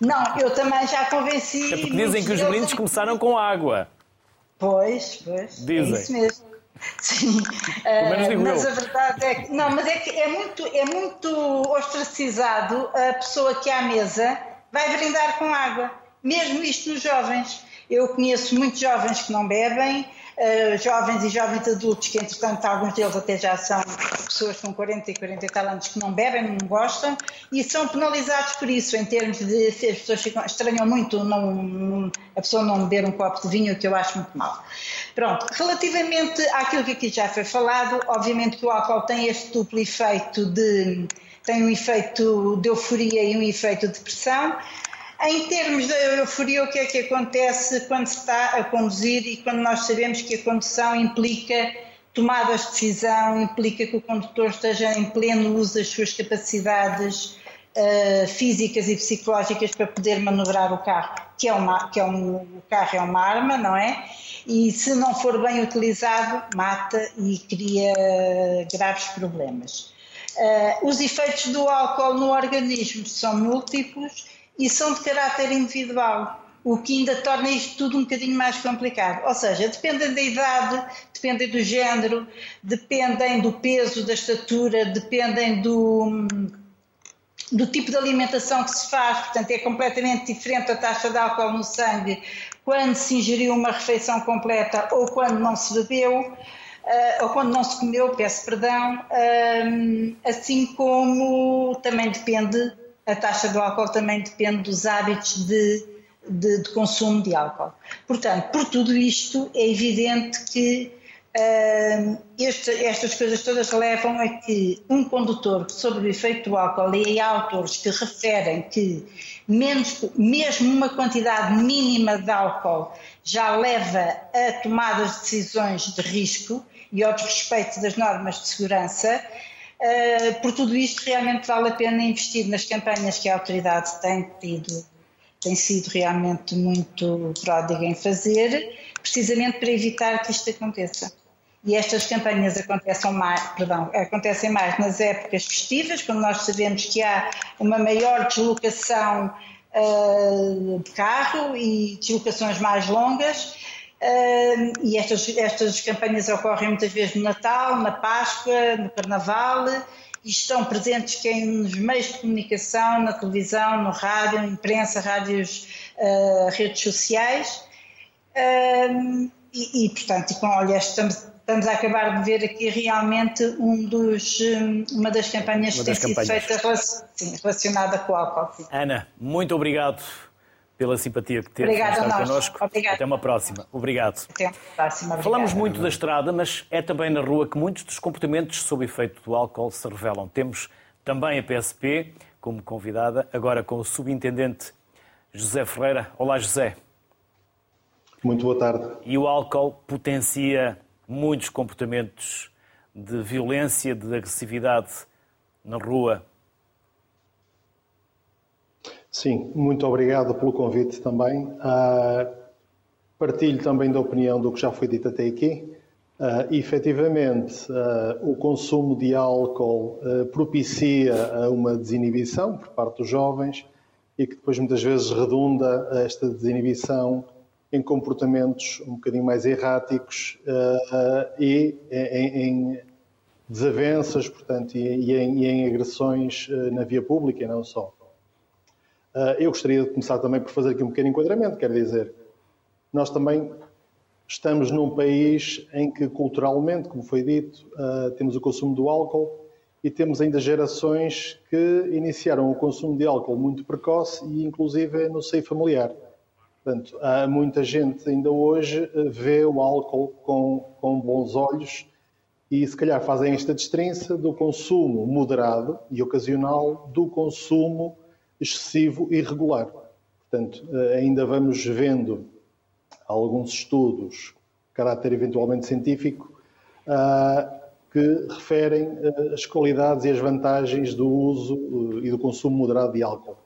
Não, eu também já convenci. É porque dizem que os brindes começaram com água. Pois, pois. Dizem. É isso mesmo. Sim, uh, mas eu. a verdade é que não, mas é que é muito, é muito ostracizado a pessoa que à mesa vai brindar com água, mesmo isto nos jovens. Eu conheço muitos jovens que não bebem, uh, jovens e jovens adultos, que entretanto alguns deles até já são pessoas com 40 e 40 e tal anos que não bebem, não gostam, e são penalizados por isso, em termos de as pessoas ficam, estranham muito não, a pessoa não beber um copo de vinho, que eu acho muito mal. Pronto, relativamente àquilo que aqui já foi falado, obviamente que o álcool tem este duplo efeito de tem um efeito de euforia e um efeito de depressão. Em termos da euforia, o que é que acontece quando se está a conduzir e quando nós sabemos que a condução implica tomadas de decisão, implica que o condutor esteja em pleno uso das suas capacidades uh, físicas e psicológicas para poder manobrar o carro, que é uma, que é um, o carro é uma arma, não é? E se não for bem utilizado, mata e cria graves problemas. Uh, os efeitos do álcool no organismo são múltiplos e são de caráter individual, o que ainda torna isto tudo um bocadinho mais complicado. Ou seja, dependem da idade, dependem do género, dependem do peso, da estatura, dependem do, do tipo de alimentação que se faz, portanto é completamente diferente a taxa de álcool no sangue quando se ingeriu uma refeição completa ou quando não se bebeu, uh, ou quando não se comeu, peço perdão, uh, assim como também depende a taxa do álcool também depende dos hábitos de, de, de consumo de álcool. Portanto, por tudo isto, é evidente que uh, este, estas coisas todas levam a que um condutor sob o efeito do álcool, e há autores que referem que menos, mesmo uma quantidade mínima de álcool já leva a tomadas de decisões de risco e ao desrespeito das normas de segurança, Uh, por tudo isto, realmente vale a pena investir nas campanhas que a autoridade tem tido, tem sido realmente muito pródiga em fazer, precisamente para evitar que isto aconteça. E estas campanhas acontecem mais, perdão, acontecem mais nas épocas festivas, quando nós sabemos que há uma maior deslocação uh, de carro e deslocações mais longas, Uh, e estas, estas campanhas ocorrem muitas vezes no Natal, na Páscoa, no Carnaval e estão presentes quem nos meios de comunicação, na televisão, no rádio, na imprensa, rádios, uh, redes sociais Um, e, e, portanto, e com, olha, estamos, estamos a acabar de ver aqui realmente um dos, uma das campanhas uma das que tem sido feita relacionada com o álcool. Ana, muito obrigado pela simpatia que teve Obrigada estar connosco. Obrigada. Até uma próxima. Obrigado. Até uma próxima. Obrigada. Falamos muito da estrada, mas é também na rua que muitos dos comportamentos sob efeito do álcool se revelam. Temos também a PSP como convidada, agora com o subintendente José Ferreira. Olá, José. Muito boa tarde. E o álcool potencia muitos comportamentos de violência, de agressividade na rua, Sim, muito obrigado pelo convite também. Uh, partilho também da opinião do que já foi dito até aqui. Uh, efetivamente, uh, o consumo de álcool uh, propicia uma desinibição por parte dos jovens e que depois muitas vezes redunda esta desinibição em comportamentos um bocadinho mais erráticos e em, em, desavenças, portanto, e, e, em, e em, agressões na via pública e não só. Ah, eu gostaria de começar também por fazer aqui um pequeno enquadramento, quer dizer, nós também estamos num país em que culturalmente, como foi dito, ah, temos o consumo do álcool e temos ainda gerações que iniciaram o consumo de álcool muito precoce e inclusive no seio familiar. Portanto, há muita gente ainda hoje ah, vê o álcool com, com bons olhos e se calhar fazem esta destrinça do consumo moderado e ocasional do consumo excessivo e irregular. Portanto, eh, ainda vamos vendo alguns estudos caráter eventualmente científico ah, que referem eh, as qualidades e as vantagens do uso eh, e do consumo moderado de álcool.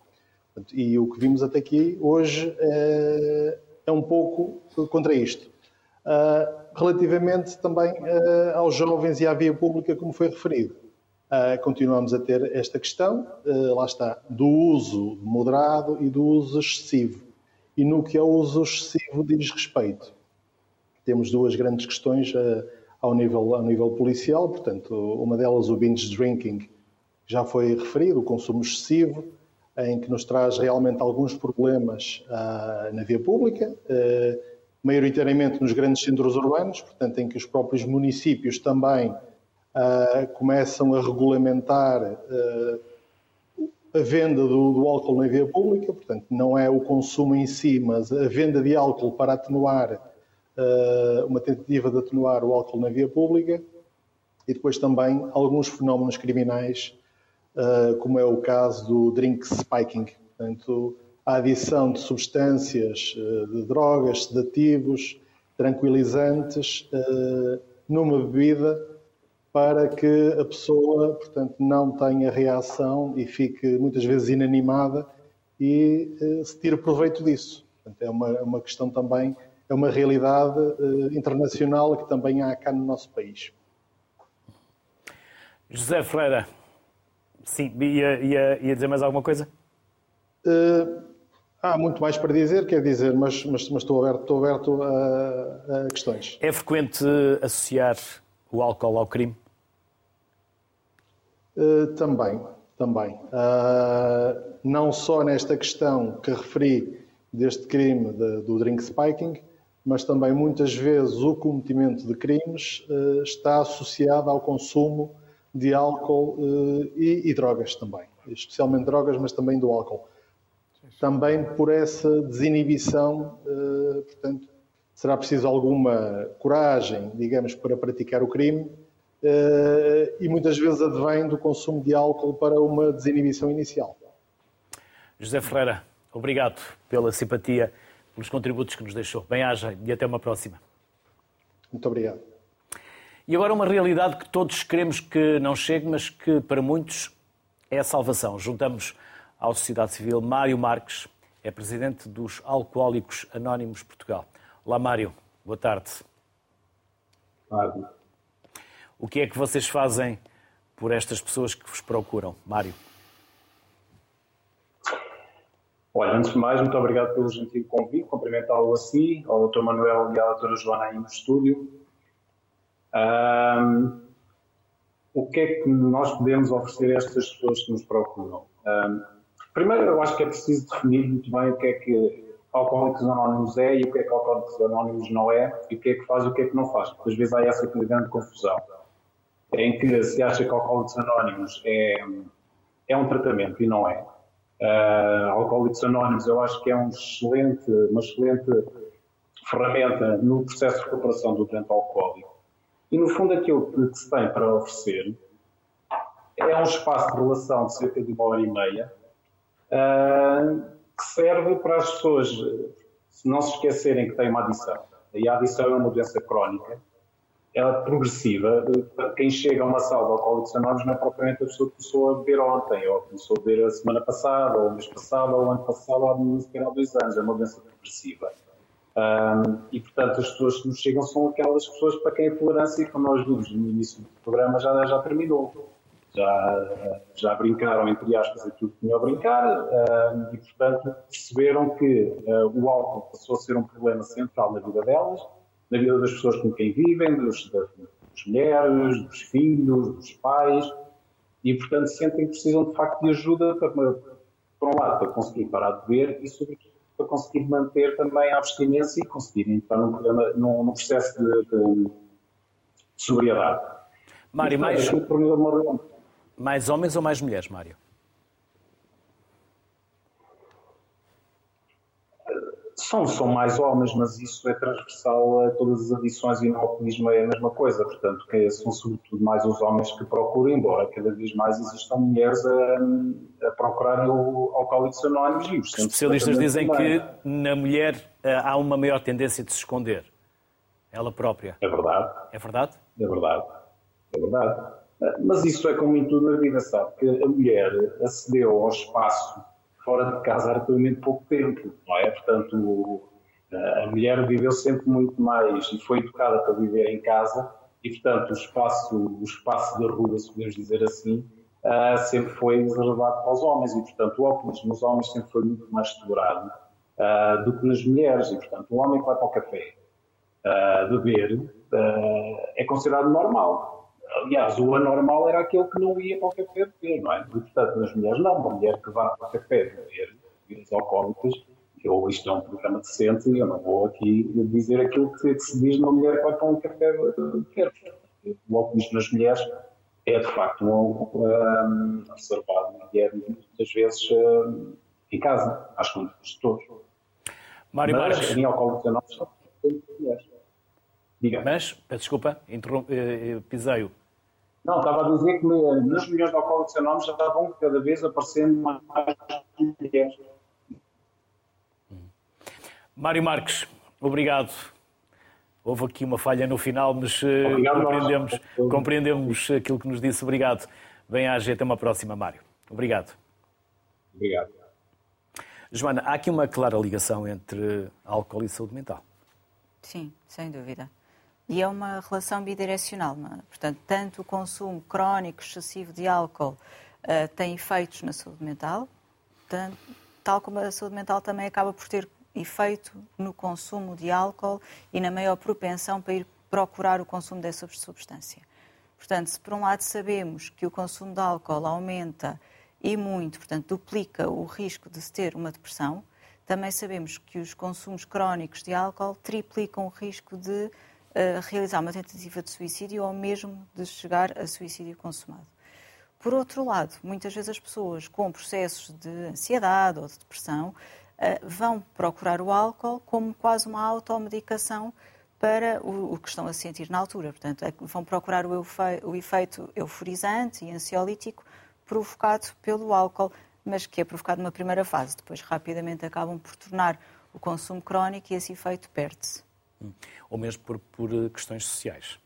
E o que vimos até aqui hoje é, é um pouco contra isto. Ah, relativamente também aos jovens e à via pública, como foi referido. Uh, continuamos a ter esta questão, uh, lá está, do uso moderado e do uso excessivo. E no que ao uso excessivo diz respeito, temos duas grandes questões uh, ao, nível, ao nível policial, portanto, uma delas o binge drinking, já foi referido, o consumo excessivo, em que nos traz realmente alguns problemas na via pública, maioritariamente nos grandes centros urbanos, portanto, em que os próprios municípios também uh, começam a regulamentar uh, a venda do, do, álcool na via pública, portanto, não é o consumo em si, mas a venda de álcool para atenuar, uh, uma tentativa de atenuar o álcool na via pública, e depois também alguns fenómenos criminais, como é o caso do drink spiking, portanto, a adição de substâncias, de drogas, sedativos, tranquilizantes, numa bebida para que a pessoa, portanto, não tenha reação e fique muitas vezes inanimada e uh, se tire proveito disso. Portanto, é uma, é uma questão também, é uma realidade uh, internacional que também há cá no nosso país. José Ferreira, sim, ia, ia, ia dizer mais alguma coisa? Uh, há muito mais para dizer, quer dizer, mas, mas, mas estou aberto, estou aberto a, a questões. É frequente associar o álcool ao crime? Uh, também, também. Uh, não só nesta questão que referi deste crime de, do drink spiking, mas também muitas vezes o cometimento de crimes uh, está associado ao consumo de álcool e, e, drogas também, especialmente drogas, mas também do álcool. Também por essa desinibição, portanto, será preciso alguma coragem, digamos, para praticar o crime, eh, e muitas vezes advém do consumo de álcool para uma desinibição inicial. José Ferreira, obrigado pela simpatia, pelos contributos que nos deixou. Bem-aja e até uma próxima. Muito obrigado. E agora uma realidade que todos queremos que não chegue, mas que para muitos é a salvação. Juntamos à sociedade civil Mário Marques, é presidente dos Alcoólicos Anónimos Portugal. Olá, Mário. Boa tarde. Boa tarde. O que é que vocês fazem por estas pessoas que vos procuram? Mário. Olha, antes de mais, muito obrigado pelo gentil convite, cumprimentá-lo a si, ao Dr. Manuel e à Dra. Joana aí no estúdio. Um, o que é que nós podemos oferecer a estas pessoas que nos procuram? Um, primeiro, eu acho que é preciso definir muito bem o que é que, Alcoólicos Anónimos é e o que é que Alcoólicos Anónimos não é e o que é que faz e o que é que não faz. Porque às vezes há essa grande confusão em que se acha que Alcoólicos Anónimos é, é um tratamento e não é. Uh, Alcoólicos Anónimos eu acho que é um excelente, uma excelente ferramenta no processo de recuperação do doente alcoólico. E no fundo aquilo que se tem para oferecer é um espaço de relação de cerca de uma hora e meia uh, que serve para as pessoas se não se esquecerem que têm uma adição. E a adição é uma doença crónica, ela é progressiva. Quem chega a uma sala de alcoólicos anónimos não é propriamente a pessoa que começou a beber ontem, ou começou a beber a semana passada, ou o mês passado, ou o ano passado, ou sequer há dois anos. É uma doença progressiva. Um, e, portanto, as pessoas que nos chegam são aquelas pessoas para quem a tolerância, como nós vimos no início do programa, já, já terminou. Já, já brincaram, entre aspas, aquilo que tinham a brincar e, portanto, perceberam que uh, o álcool passou a ser um problema central na vida delas, na vida das pessoas com quem vivem, dos, das, das mulheres, dos filhos, dos pais, e, portanto, sentem que precisam, de facto, de ajuda para, por um lado, para conseguir parar de beber e, sobretudo, para conseguir manter também a abstinência e conseguir entrar num, num, num processo de, de, de sobriedade. Mário, mais, mais homens ou mais mulheres, Mário? São, são mais homens, mas isso é transversal a todas as adições e no alcoolismo é a mesma coisa. Portanto, que são sobretudo mais os homens que procuram, embora cada vez mais existam mulheres a, a procurarem o Alcoólicos Anónimos. E os especialistas dizem também. que na mulher eh, há uma maior tendência de se esconder. Ela própria. É verdade. É verdade? É verdade. É verdade. Mas isso é como em tudo na vida, sabe? Que a mulher acedeu ao espaço fora de casa há relativamente pouco tempo, não é? Portanto, a mulher viveu sempre muito mais e foi educada para viver em casa e, portanto, o espaço, o espaço da rua, se podemos dizer assim, uh, sempre foi reservado para os homens e, portanto, o óculos nos homens sempre foi muito mais explorado uh, do que nas mulheres e, portanto, o homem que vai para o café uh, beber é considerado normal. Aliás, o anormal era aquele que não ia para o café beber, não é? E, portanto, nas mulheres, não. Uma mulher que vá para o café beber bebidas alcoólicas, eu, isto é um programa decente e eu não vou aqui dizer aquilo que, que se diz numa mulher que vai para um café beber. O alcoolismo nas mulheres é, de facto, um, um, reservado e é muitas vezes um, em casa, às contas de todos. Mário Mas, Marques. em alcoólicos anónimos, mulheres. Diga. Mas, desculpa, interrompe, eh, pisei-o. Não, estava a dizer que nos milhões de alcoólicos anónimos já estavam cada vez aparecendo mais mulheres. Mário Marques, obrigado. Houve aqui uma falha no final, mas eh, Obrigado, compreendemos, nós. compreendemos aquilo que nos disse. Obrigado. Bem à até uma próxima, Mário. Obrigado. Obrigado. Joana, há aqui uma clara ligação entre álcool e saúde mental. Sim, sem dúvida. E é uma relação bidirecional. É? Portanto, tanto o consumo crónico excessivo de álcool uh, tem efeitos na saúde mental, tanto, tal como a saúde mental também acaba por ter efeito no consumo de álcool e na maior propensão para ir procurar o consumo dessa substância. Portanto, se por um lado sabemos que o consumo de álcool aumenta e muito, portanto, duplica o risco de se ter uma depressão, também sabemos que os consumos crónicos de álcool triplicam o risco de realizar uma tentativa de suicídio ou mesmo de chegar a suicídio consumado. Por outro lado, muitas vezes as pessoas com processos de ansiedade ou de depressão uh, vão procurar o álcool como quase uma automedicação para o, o, que estão a sentir na altura. Portanto, é vão procurar o, o efeito euforizante e ansiolítico provocado pelo álcool, mas que é provocado numa primeira fase. Depois, rapidamente, acabam por tornar o consumo crónico e esse efeito perde-se. Ou mesmo por, por eh, questões sociais.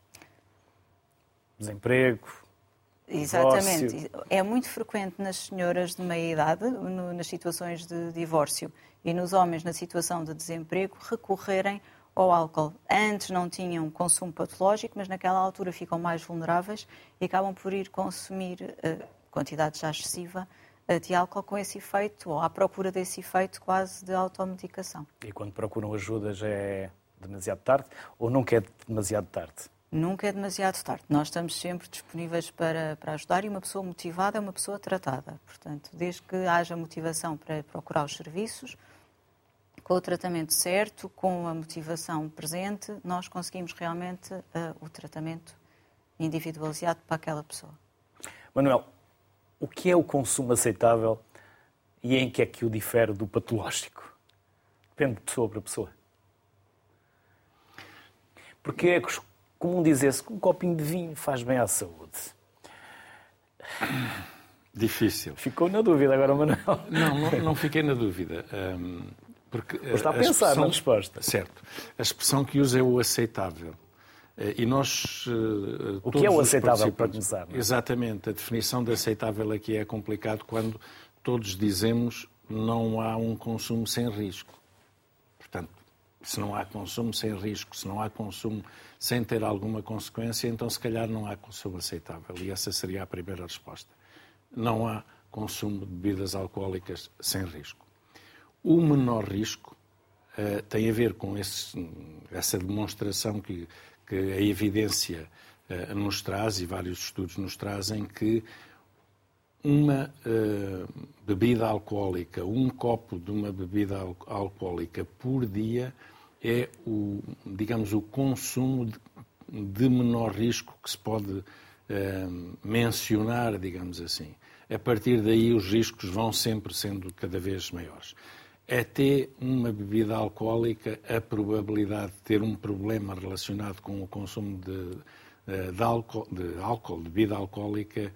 Desemprego. Exatamente. Divórcio. É muito frequente nas senhoras de meia idade, no, nas situações de divórcio, e nos homens na situação de desemprego, recorrerem ao álcool. Antes não tinham consumo patológico, mas naquela altura ficam mais vulneráveis e acabam por ir consumir uh, quantidade já excessiva uh, de álcool com esse efeito, ou à procura desse efeito quase de automedicação. E quando procuram ajuda já é demasiado tarde ou nunca é demasiado tarde? Nunca é demasiado tarde. Nós estamos sempre disponíveis para, para ajudar e uma pessoa motivada é uma pessoa tratada. Portanto, desde que haja motivação para procurar os serviços, Com o tratamento certo, com a motivação presente, nós conseguimos realmente uh, o tratamento individualizado para aquela pessoa. Manuel, o que é o consumo aceitável e em que é que o difere do patológico? Depende de pessoa para pessoa. Porque é comum dizer-se que um copinho de vinho faz bem à saúde. Difícil. Ficou na dúvida agora, Manuel. Não, não, não fiquei na dúvida. Um, porque está a, a pensar expressão, na resposta. Certo. A expressão que usa é o aceitável. Eh, e nós. Eh, o que é o aceitável para começar? É? Exatamente. A definição de aceitável aqui é complicado quando todos dizemos não há um consumo sem risco. Portanto, se não há consumo sem risco, se não há consumo sem ter alguma consequência, então se calhar não há consumo aceitável. E essa seria a primeira resposta. Não há consumo de bebidas alcoólicas sem risco. O menor risco uh, tem a ver com esse, essa demonstração que, que a evidência uh, nos traz, e vários estudos nos trazem, que uma uh, bebida alcoólica, um copo de uma bebida al alcoólica por dia é o, digamos, o consumo de, menor risco que se pode uh, mencionar, digamos assim. A partir daí os riscos vão sempre sendo cada vez maiores. Até uma bebida alcoólica, a probabilidade de ter um problema relacionado com o consumo de, eh, de, álcool, de álcool, de bebida alcoólica,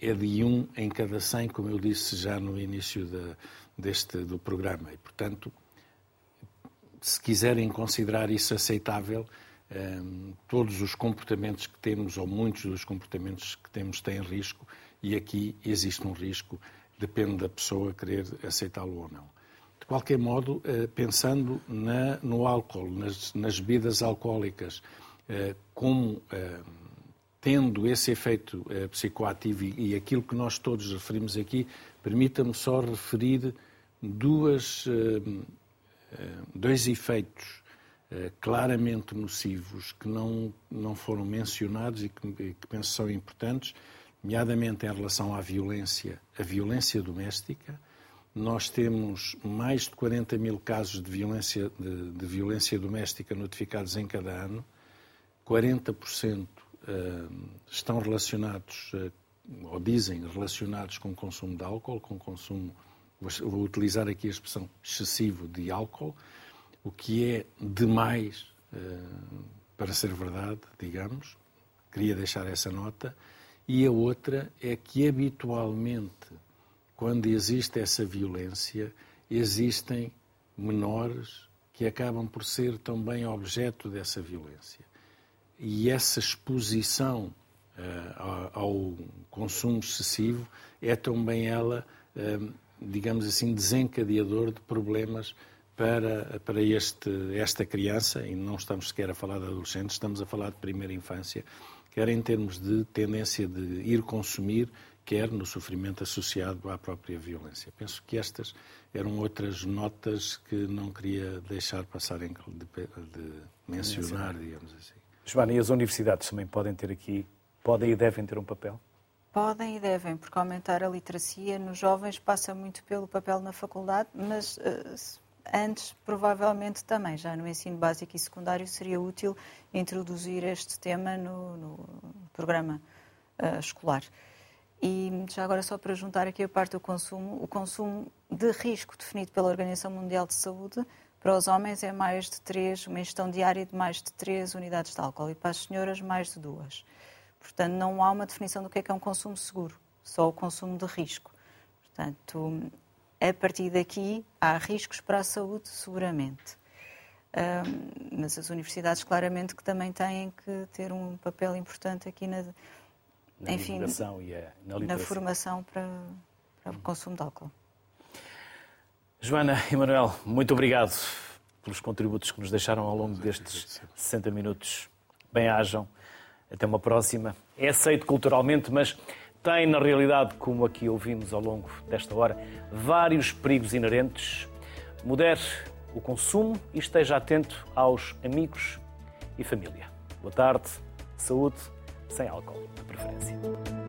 é de um em cada 100, como eu disse já no início de, deste, do programa. E, portanto, se quiserem considerar isso aceitável, um, todos os comportamentos que temos, ou muitos dos comportamentos que temos, têm risco, e aqui existe um risco, depende da pessoa querer aceitá-lo ou não. De qualquer modo, uh, pensando na, no álcool, nas, nas, bebidas alcoólicas, uh, como uh, tendo esse efeito psicoativo e, aquilo que nós todos referimos aqui, permita-me só referir duas eh, dois efeitos eh, claramente nocivos que não, não foram mencionados e que, que penso são importantes, nomeadamente em relação à violência, a violência doméstica. Nós temos mais de 40 mil casos de violência, de, de violência doméstica notificados em cada ano. 40% eh, estão relacionados, ou dizem relacionados com o consumo de álcool, com o consumo vou utilizar aqui a expressão excessivo de álcool, o que é demais uh, para ser verdade, digamos. Queria deixar essa nota. E a outra é que habitualmente, quando existe essa violência, existem menores que acabam por ser também objeto dessa violência. E essa exposição uh, ao consumo excessivo é também ela uh, digamos assim, desencadeador de problemas para, para este, esta criança, e não estamos sequer a falar de adolescentes, estamos a falar de primeira infância, quer em termos de tendência de ir consumir, quer no sofrimento associado à própria violência. Penso que estas eram outras notas que não queria deixar passar em, de, de mencionar, digamos assim. Joana, e as universidades também podem ter aqui, podem e devem ter um papel? Podem e devem, porque aumentar a literacia nos jovens passa muito pelo papel na faculdade, mas uh, antes, provavelmente também, já no ensino básico e secundário, seria útil introduzir este tema no, no programa uh, escolar. E já agora, só para juntar aqui a parte do consumo, o consumo de risco definido pela Organização Mundial de Saúde para os homens é mais de três, uma ingestão diária de mais de três unidades de álcool e para as senhoras mais de duas. Portanto, não há uma definição do que é que é um consumo seguro, só o consumo de risco. Portanto, a partir daqui há riscos para a saúde, seguramente. Um, mas as universidades claramente que também têm que ter um papel importante aqui na, na enfim, e a, na, na formação para, para o consumo de álcool. Joana e Manuel, muito obrigado pelos contributos que nos deixaram ao longo destes 60 minutos. Bem-ajam. Até uma próxima. É aceito culturalmente, mas tem, na realidade, como aqui ouvimos ao longo desta hora, vários perigos inerentes. Modere o consumo e esteja atento aos amigos e família. Boa tarde, saúde, sem álcool, de preferência.